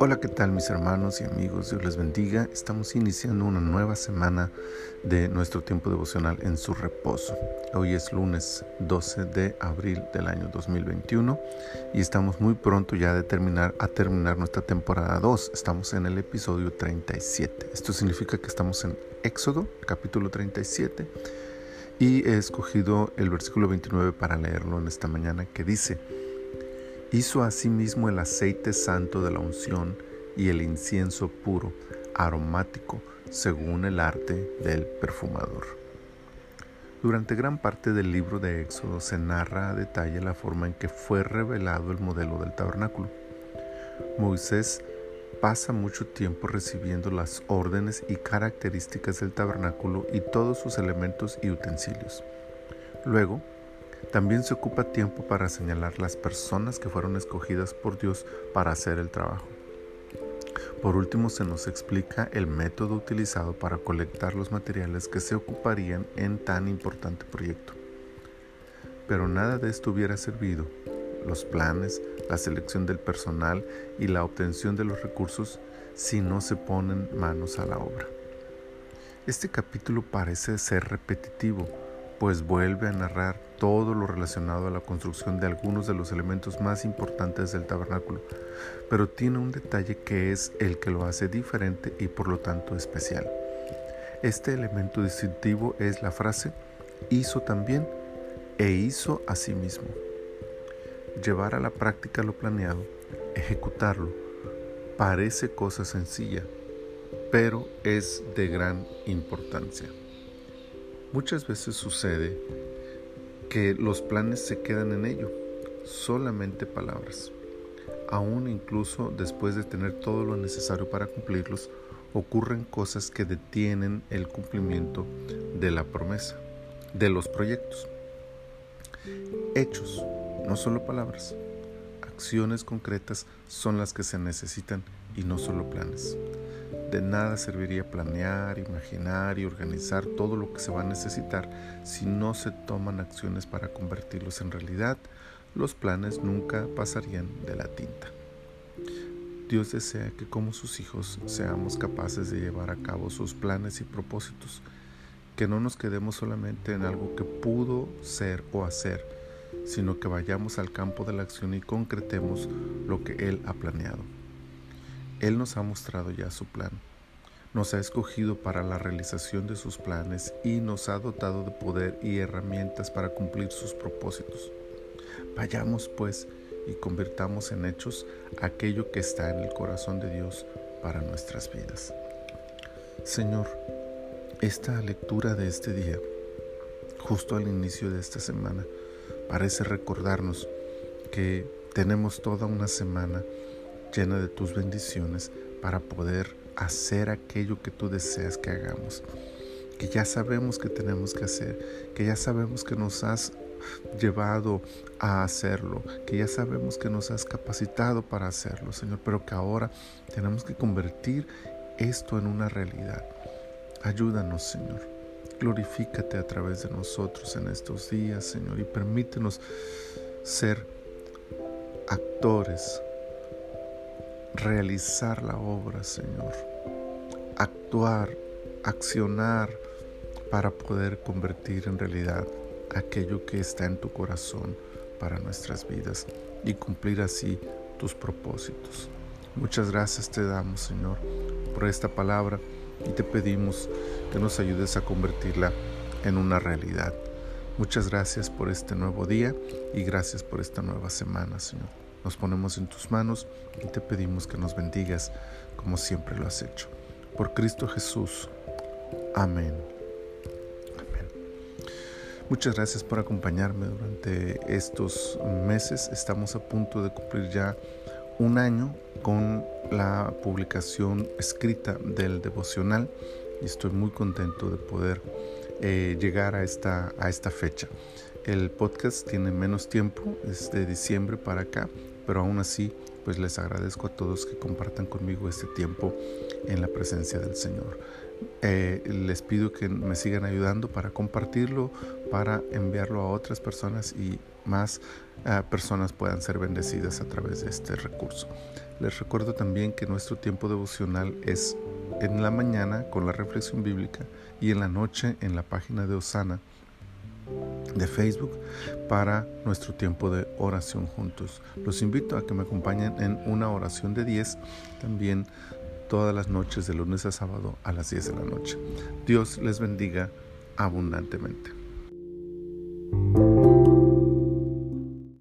Hola, ¿qué tal mis hermanos y amigos? Dios les bendiga. Estamos iniciando una nueva semana de nuestro tiempo devocional en su reposo. Hoy es lunes 12 de abril del año 2021 y estamos muy pronto ya de terminar, a terminar nuestra temporada 2. Estamos en el episodio 37. Esto significa que estamos en Éxodo, capítulo 37, y he escogido el versículo 29 para leerlo en esta mañana que dice, Hizo asimismo el aceite santo de la unción y el incienso puro, aromático, según el arte del perfumador. Durante gran parte del libro de Éxodo se narra a detalle la forma en que fue revelado el modelo del tabernáculo. Moisés pasa mucho tiempo recibiendo las órdenes y características del tabernáculo y todos sus elementos y utensilios. Luego, también se ocupa tiempo para señalar las personas que fueron escogidas por Dios para hacer el trabajo. Por último, se nos explica el método utilizado para colectar los materiales que se ocuparían en tan importante proyecto. Pero nada de esto hubiera servido, los planes, la selección del personal y la obtención de los recursos si no se ponen manos a la obra. Este capítulo parece ser repetitivo, pues vuelve a narrar todo lo relacionado a la construcción de algunos de los elementos más importantes del tabernáculo, pero tiene un detalle que es el que lo hace diferente y por lo tanto especial. Este elemento distintivo es la frase hizo también e hizo a sí mismo. Llevar a la práctica lo planeado, ejecutarlo, parece cosa sencilla, pero es de gran importancia. Muchas veces sucede que los planes se quedan en ello, solamente palabras. Aún incluso después de tener todo lo necesario para cumplirlos, ocurren cosas que detienen el cumplimiento de la promesa, de los proyectos. Hechos, no solo palabras. Acciones concretas son las que se necesitan y no solo planes. De nada serviría planear, imaginar y organizar todo lo que se va a necesitar si no se toman acciones para convertirlos en realidad. Los planes nunca pasarían de la tinta. Dios desea que como sus hijos seamos capaces de llevar a cabo sus planes y propósitos, que no nos quedemos solamente en algo que pudo ser o hacer, sino que vayamos al campo de la acción y concretemos lo que Él ha planeado. Él nos ha mostrado ya su plan, nos ha escogido para la realización de sus planes y nos ha dotado de poder y herramientas para cumplir sus propósitos. Vayamos pues y convirtamos en hechos aquello que está en el corazón de Dios para nuestras vidas. Señor, esta lectura de este día, justo al inicio de esta semana, parece recordarnos que tenemos toda una semana llena de tus bendiciones para poder hacer aquello que tú deseas que hagamos, que ya sabemos que tenemos que hacer, que ya sabemos que nos has llevado a hacerlo, que ya sabemos que nos has capacitado para hacerlo, Señor, pero que ahora tenemos que convertir esto en una realidad. Ayúdanos, Señor. Glorifícate a través de nosotros en estos días, Señor, y permítenos ser actores realizar la obra, Señor. Actuar, accionar para poder convertir en realidad aquello que está en tu corazón para nuestras vidas y cumplir así tus propósitos. Muchas gracias te damos, Señor, por esta palabra y te pedimos que nos ayudes a convertirla en una realidad. Muchas gracias por este nuevo día y gracias por esta nueva semana, Señor. Nos ponemos en tus manos y te pedimos que nos bendigas como siempre lo has hecho. Por Cristo Jesús. Amén. Muchas gracias por acompañarme durante estos meses. Estamos a punto de cumplir ya un año con la publicación escrita del devocional y estoy muy contento de poder eh, llegar a esta, a esta fecha. El podcast tiene menos tiempo, es de diciembre para acá, pero aún así pues les agradezco a todos que compartan conmigo este tiempo en la presencia del Señor. Eh, les pido que me sigan ayudando para compartirlo, para enviarlo a otras personas y más eh, personas puedan ser bendecidas a través de este recurso. Les recuerdo también que nuestro tiempo devocional es en la mañana con la reflexión bíblica y en la noche en la página de Osana de Facebook para nuestro tiempo de oración juntos. Los invito a que me acompañen en una oración de 10 también todas las noches de lunes a sábado a las 10 de la noche. Dios les bendiga abundantemente.